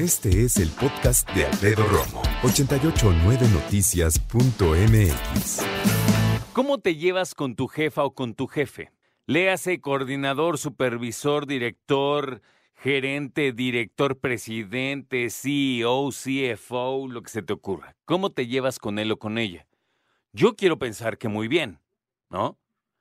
Este es el podcast de Alfredo Romo, 889noticias.mx. ¿Cómo te llevas con tu jefa o con tu jefe? Léase coordinador, supervisor, director, gerente, director, presidente, CEO, CFO, lo que se te ocurra. ¿Cómo te llevas con él o con ella? Yo quiero pensar que muy bien, ¿no?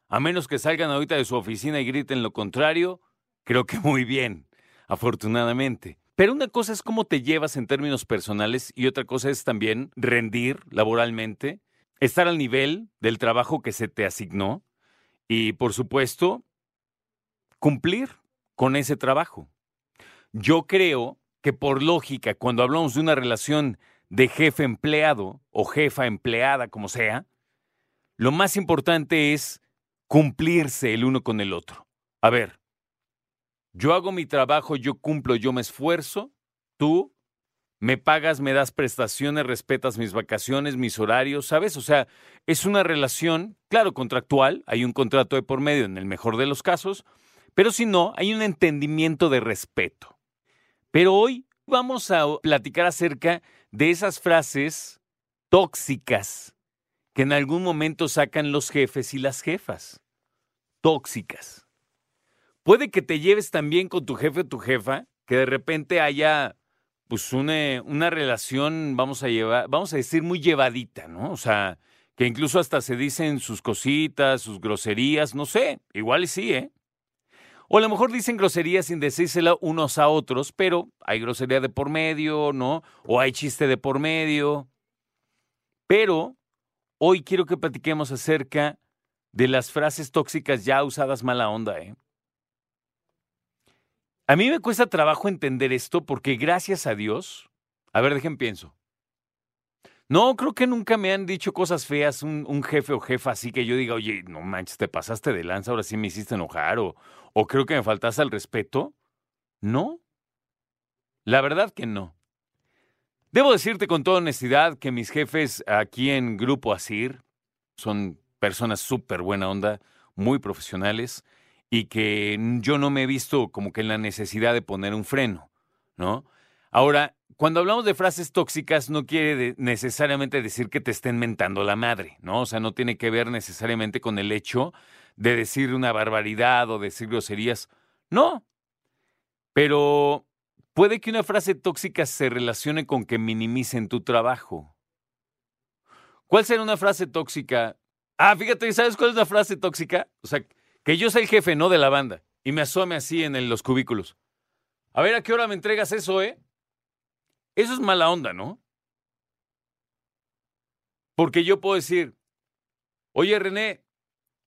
A menos que salgan ahorita de su oficina y griten lo contrario, creo que muy bien, afortunadamente. Pero una cosa es cómo te llevas en términos personales y otra cosa es también rendir laboralmente, estar al nivel del trabajo que se te asignó y, por supuesto, cumplir con ese trabajo. Yo creo que por lógica, cuando hablamos de una relación de jefe empleado o jefa empleada, como sea, lo más importante es cumplirse el uno con el otro. A ver, yo hago mi trabajo, yo cumplo, yo me esfuerzo, tú me pagas, me das prestaciones, respetas mis vacaciones, mis horarios, ¿sabes? O sea, es una relación, claro, contractual, hay un contrato de por medio en el mejor de los casos, pero si no, hay un entendimiento de respeto. Pero hoy vamos a platicar acerca de esas frases tóxicas que en algún momento sacan los jefes y las jefas. Tóxicas. Puede que te lleves también con tu jefe o tu jefa, que de repente haya pues una, una relación, vamos a llevar, vamos a decir, muy llevadita, ¿no? O sea, que incluso hasta se dicen sus cositas, sus groserías, no sé, igual sí, ¿eh? O a lo mejor dicen groserías sin decírsela unos a otros, pero hay grosería de por medio, ¿no? O hay chiste de por medio. Pero hoy quiero que platiquemos acerca de las frases tóxicas ya usadas mala onda, ¿eh? A mí me cuesta trabajo entender esto porque gracias a Dios, a ver, dejen pienso. No, creo que nunca me han dicho cosas feas un, jefe o jefa así que yo diga, oye, no manches, te pasaste de lanza, ahora sí me hiciste enojar o, o creo que me faltaste al respeto. No, la verdad que no. Debo decirte con toda honestidad que mis jefes aquí en Grupo Asir son personas súper buena onda, muy profesionales y que yo no me he visto como que en la necesidad de poner un freno, ¿no? Ahora, cuando hablamos de frases tóxicas no quiere necesariamente decir que te estén mentando la madre, ¿no? O sea, no tiene que ver necesariamente con el hecho de decir una barbaridad o decir groserías. No. Pero puede que una frase tóxica se relacione con que minimicen tu trabajo. ¿Cuál será una frase tóxica? Ah, fíjate, ¿sabes cuál es la frase tóxica? O sea, que yo soy el jefe, no de la banda, y me asome así en los cubículos. A ver, ¿a qué hora me entregas eso, eh? Eso es mala onda, ¿no? Porque yo puedo decir, oye, René,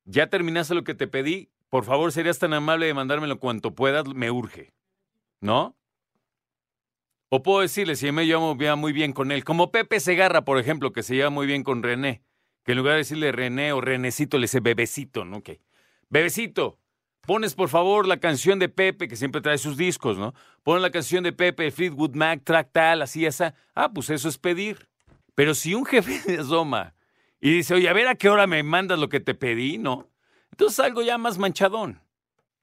ya terminaste lo que te pedí, por favor, serías tan amable de mandármelo cuanto puedas, me urge, ¿no? O puedo decirle, si me llevo muy bien con él, como Pepe Segarra, por ejemplo, que se lleva muy bien con René, que en lugar de decirle René o Renecito, le dice bebecito, ¿no? Ok. Bebecito, pones por favor la canción de Pepe, que siempre trae sus discos, ¿no? Pon la canción de Pepe, Fleetwood Mac, track tal, así, esa. Ah, pues eso es pedir. Pero si un jefe de asoma y dice, oye, a ver a qué hora me mandas lo que te pedí, ¿no? Entonces algo ya más manchadón.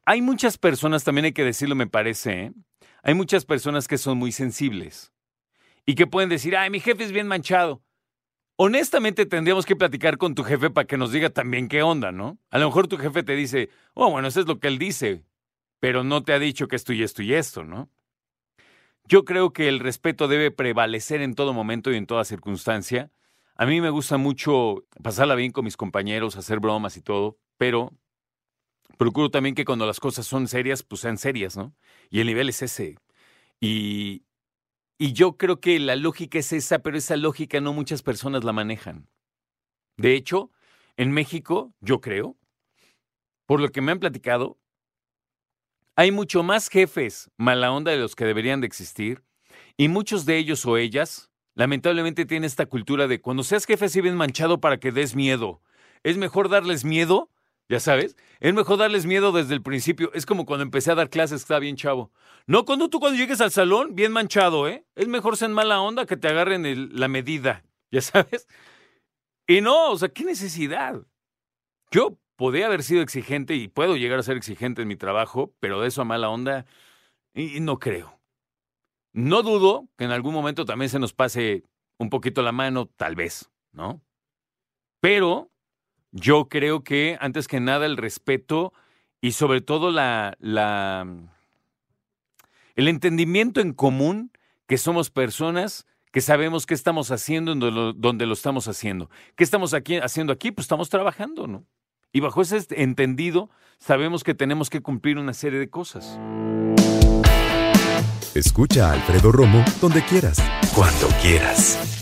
Hay muchas personas, también hay que decirlo, me parece, ¿eh? Hay muchas personas que son muy sensibles y que pueden decir, ay, mi jefe es bien manchado honestamente tendríamos que platicar con tu jefe para que nos diga también qué onda, ¿no? A lo mejor tu jefe te dice, oh, bueno, eso es lo que él dice, pero no te ha dicho que esto y esto y esto, ¿no? Yo creo que el respeto debe prevalecer en todo momento y en toda circunstancia. A mí me gusta mucho pasarla bien con mis compañeros, hacer bromas y todo, pero procuro también que cuando las cosas son serias, pues sean serias, ¿no? Y el nivel es ese. Y, y yo creo que la lógica es esa, pero esa lógica no muchas personas la manejan. De hecho, en México, yo creo, por lo que me han platicado, hay mucho más jefes mala onda de los que deberían de existir, y muchos de ellos o ellas, lamentablemente, tienen esta cultura de cuando seas jefe así bien manchado para que des miedo. Es mejor darles miedo ya sabes, es mejor darles miedo desde el principio. Es como cuando empecé a dar clases, está bien chavo. No cuando tú cuando llegues al salón, bien manchado, ¿eh? Es mejor ser mala onda que te agarren la medida, ya sabes. Y no, o sea, ¿qué necesidad? Yo podría haber sido exigente y puedo llegar a ser exigente en mi trabajo, pero de eso a mala onda, y no creo. No dudo que en algún momento también se nos pase un poquito la mano, tal vez, ¿no? Pero yo creo que antes que nada el respeto y sobre todo la, la el entendimiento en común que somos personas que sabemos qué estamos haciendo en lo, donde lo estamos haciendo. ¿Qué estamos aquí, haciendo aquí? Pues estamos trabajando, ¿no? Y bajo ese entendido, sabemos que tenemos que cumplir una serie de cosas. Escucha a Alfredo Romo donde quieras. Cuando quieras.